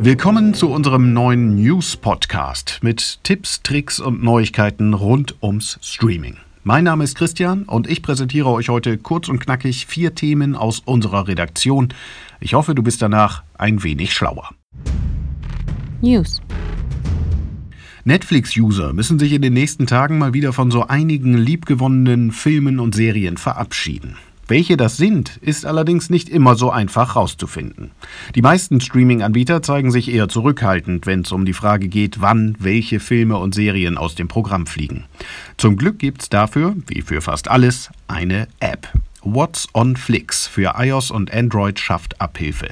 Willkommen zu unserem neuen News-Podcast mit Tipps, Tricks und Neuigkeiten rund ums Streaming. Mein Name ist Christian und ich präsentiere euch heute kurz und knackig vier Themen aus unserer Redaktion. Ich hoffe, du bist danach ein wenig schlauer. News. Netflix-User müssen sich in den nächsten Tagen mal wieder von so einigen liebgewonnenen Filmen und Serien verabschieden. Welche das sind, ist allerdings nicht immer so einfach herauszufinden. Die meisten Streaming-Anbieter zeigen sich eher zurückhaltend, wenn es um die Frage geht, wann welche Filme und Serien aus dem Programm fliegen. Zum Glück gibt's dafür, wie für fast alles, eine App. What's on Flix für iOS und Android schafft Abhilfe.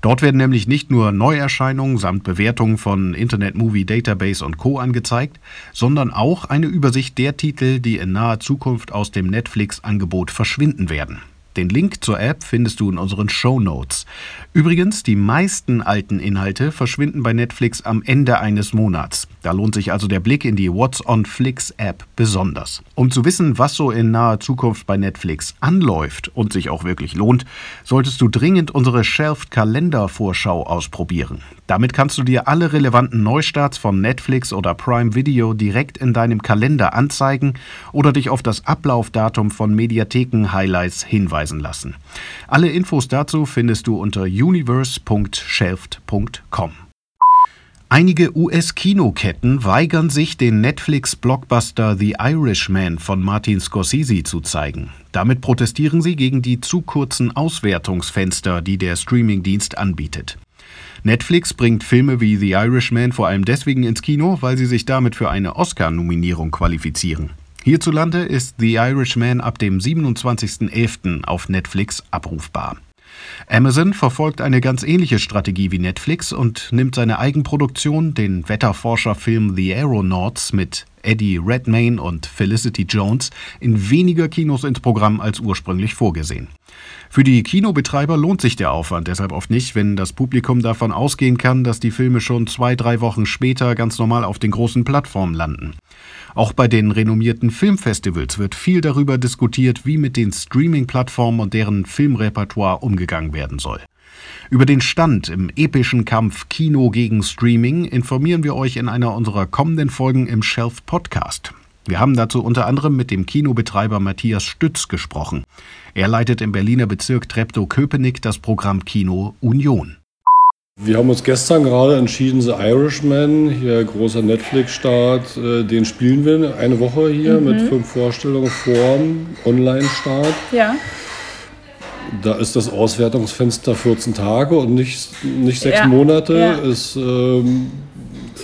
Dort werden nämlich nicht nur Neuerscheinungen samt Bewertungen von Internet Movie Database und Co. angezeigt, sondern auch eine Übersicht der Titel, die in naher Zukunft aus dem Netflix-Angebot verschwinden werden. Den Link zur App findest du in unseren Show Notes. Übrigens, die meisten alten Inhalte verschwinden bei Netflix am Ende eines Monats. Da lohnt sich also der Blick in die What's on Flix App besonders. Um zu wissen, was so in naher Zukunft bei Netflix anläuft und sich auch wirklich lohnt, solltest du dringend unsere Shelfed Kalender Vorschau ausprobieren. Damit kannst du dir alle relevanten Neustarts von Netflix oder Prime Video direkt in deinem Kalender anzeigen oder dich auf das Ablaufdatum von Mediatheken-Highlights hinweisen lassen. Alle Infos dazu findest du unter universe.shelfed.com. Einige US-Kinoketten weigern sich, den Netflix-Blockbuster The Irishman von Martin Scorsese zu zeigen. Damit protestieren sie gegen die zu kurzen Auswertungsfenster, die der Streamingdienst anbietet. Netflix bringt Filme wie The Irishman vor allem deswegen ins Kino, weil sie sich damit für eine Oscar-Nominierung qualifizieren. Hierzulande ist The Irishman ab dem 27.11. auf Netflix abrufbar. Amazon verfolgt eine ganz ähnliche Strategie wie Netflix und nimmt seine Eigenproduktion, den Wetterforscherfilm The Aeronauts mit Eddie Redmayne und Felicity Jones, in weniger Kinos ins Programm als ursprünglich vorgesehen. Für die Kinobetreiber lohnt sich der Aufwand deshalb oft nicht, wenn das Publikum davon ausgehen kann, dass die Filme schon zwei, drei Wochen später ganz normal auf den großen Plattformen landen. Auch bei den renommierten Filmfestivals wird viel darüber diskutiert, wie mit den Streaming-Plattformen und deren Filmrepertoire umgegangen werden soll. Über den Stand im epischen Kampf Kino gegen Streaming informieren wir euch in einer unserer kommenden Folgen im Shelf Podcast. Wir haben dazu unter anderem mit dem Kinobetreiber Matthias Stütz gesprochen. Er leitet im Berliner Bezirk Treptow-Köpenick das Programm Kino Union. Wir haben uns gestern gerade entschieden, The Irishman, hier großer Netflix-Start, äh, den spielen wir eine Woche hier mhm. mit fünf Vorstellungen vorm Online-Start. Ja. Da ist das Auswertungsfenster 14 Tage und nicht, nicht sechs Ja, Monate. ja. Ist, ähm,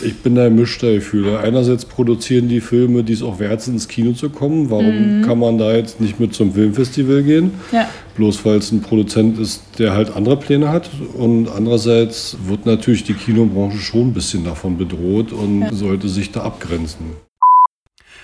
ich bin da gemischter Gefühle. Einerseits produzieren die Filme, die es auch wert sind, ins Kino zu kommen. Warum kann man da jetzt nicht mit zum Filmfestival gehen? Ja. Bloß weil es ein Produzent ist, der halt andere Pläne hat. Und andererseits wird natürlich die Kinobranche schon ein bisschen davon bedroht und sollte sich da abgrenzen.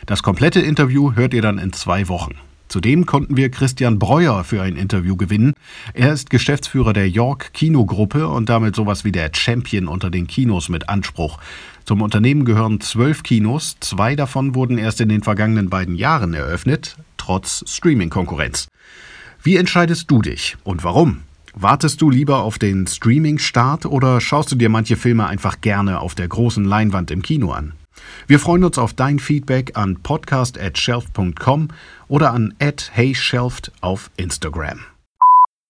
Das komplette Interview hört ihr dann in zwei Wochen. Zudem konnten wir Christian Breuer für ein Interview gewinnen. Er ist Geschäftsführer der York Kinogruppe und damit sowas wie der Champion unter den Kinos mit Anspruch. Zum Unternehmen gehören zwölf Kinos, zwei davon wurden erst in den vergangenen beiden Jahren eröffnet, trotz Streaming-Konkurrenz. Wie entscheidest du dich und warum? Wartest du lieber auf den Streaming-Start oder schaust du dir manche Filme einfach gerne auf der großen Leinwand im Kino an? Wir freuen uns auf dein Feedback an podcast@shelf.com oder an @heyshelft auf Instagram.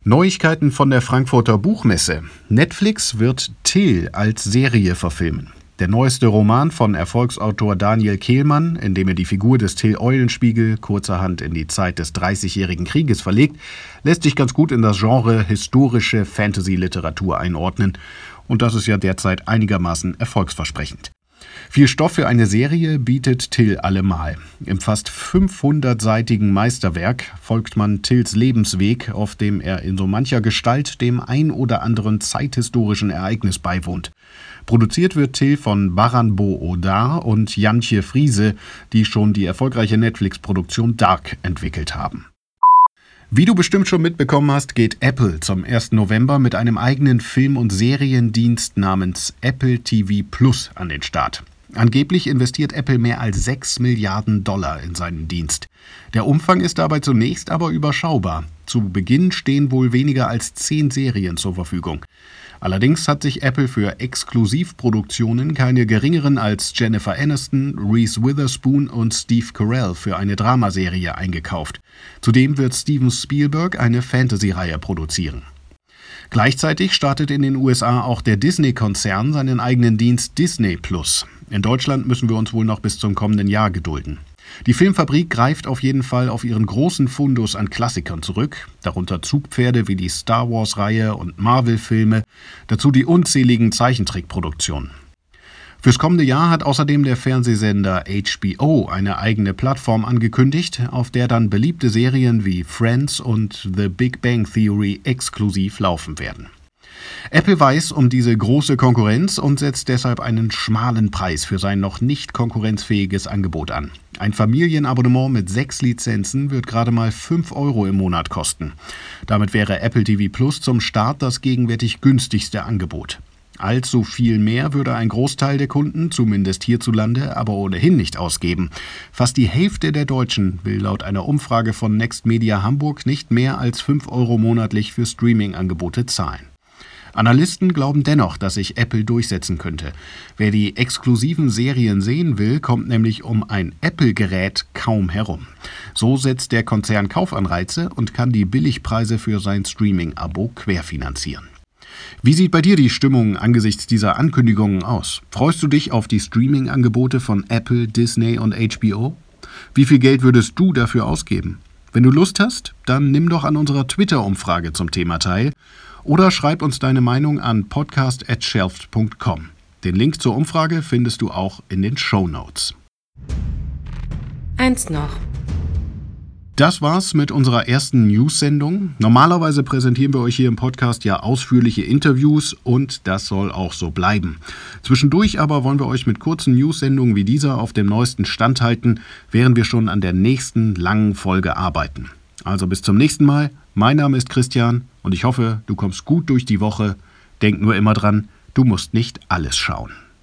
Neuigkeiten von der Frankfurter Buchmesse. Netflix wird Till als Serie verfilmen. Der neueste Roman von Erfolgsautor Daniel Kehlmann, in dem er die Figur des Till Eulenspiegel kurzerhand in die Zeit des Dreißigjährigen Krieges verlegt, lässt sich ganz gut in das Genre historische Fantasy-Literatur einordnen. Und das ist ja derzeit einigermaßen erfolgsversprechend. Viel Stoff für eine Serie bietet Till allemal. Im fast 500-seitigen Meisterwerk folgt man Tills Lebensweg, auf dem er in so mancher Gestalt dem ein oder anderen zeithistorischen Ereignis beiwohnt. Produziert wird Till von Baranbo Odar und Jantje Friese, die schon die erfolgreiche Netflix-Produktion Dark entwickelt haben. Wie du bestimmt schon mitbekommen hast, geht Apple zum 1. November mit einem eigenen Film- und Seriendienst namens Apple TV Plus an den Start. Angeblich investiert Apple mehr als 6 Milliarden Dollar in seinen Dienst. Der Umfang ist dabei zunächst aber überschaubar. Zu Beginn stehen wohl weniger als 10 Serien zur Verfügung. Allerdings hat sich Apple für Exklusivproduktionen keine geringeren als Jennifer Aniston, Reese Witherspoon und Steve Carell für eine Dramaserie eingekauft. Zudem wird Steven Spielberg eine Fantasy-Reihe produzieren. Gleichzeitig startet in den USA auch der Disney-Konzern seinen eigenen Dienst Disney Plus. In Deutschland müssen wir uns wohl noch bis zum kommenden Jahr gedulden. Die Filmfabrik greift auf jeden Fall auf ihren großen Fundus an Klassikern zurück, darunter Zugpferde wie die Star Wars-Reihe und Marvel-Filme, dazu die unzähligen Zeichentrickproduktionen. Fürs kommende Jahr hat außerdem der Fernsehsender HBO eine eigene Plattform angekündigt, auf der dann beliebte Serien wie Friends und The Big Bang Theory exklusiv laufen werden. Apple weiß um diese große Konkurrenz und setzt deshalb einen schmalen Preis für sein noch nicht konkurrenzfähiges Angebot an. Ein Familienabonnement mit sechs Lizenzen wird gerade mal 5 Euro im Monat kosten. Damit wäre Apple TV Plus zum Start das gegenwärtig günstigste Angebot. Allzu viel mehr würde ein Großteil der Kunden, zumindest hierzulande, aber ohnehin nicht ausgeben. Fast die Hälfte der Deutschen will laut einer Umfrage von Next Media Hamburg nicht mehr als 5 Euro monatlich für Streaming-Angebote zahlen. Analysten glauben dennoch, dass sich Apple durchsetzen könnte. Wer die exklusiven Serien sehen will, kommt nämlich um ein Apple-Gerät kaum herum. So setzt der Konzern Kaufanreize und kann die Billigpreise für sein Streaming-Abo querfinanzieren. Wie sieht bei dir die Stimmung angesichts dieser Ankündigungen aus? Freust du dich auf die Streaming-Angebote von Apple, Disney und HBO? Wie viel Geld würdest du dafür ausgeben? Wenn du Lust hast, dann nimm doch an unserer Twitter-Umfrage zum Thema teil oder schreib uns deine Meinung an podcast@shelft.com. Den Link zur Umfrage findest du auch in den Show Notes. Eins noch. Das war's mit unserer ersten News-Sendung. Normalerweise präsentieren wir euch hier im Podcast ja ausführliche Interviews und das soll auch so bleiben. Zwischendurch aber wollen wir euch mit kurzen News-Sendungen wie dieser auf dem neuesten Stand halten, während wir schon an der nächsten langen Folge arbeiten. Also bis zum nächsten Mal. Mein Name ist Christian und ich hoffe, du kommst gut durch die Woche. Denk nur immer dran, du musst nicht alles schauen.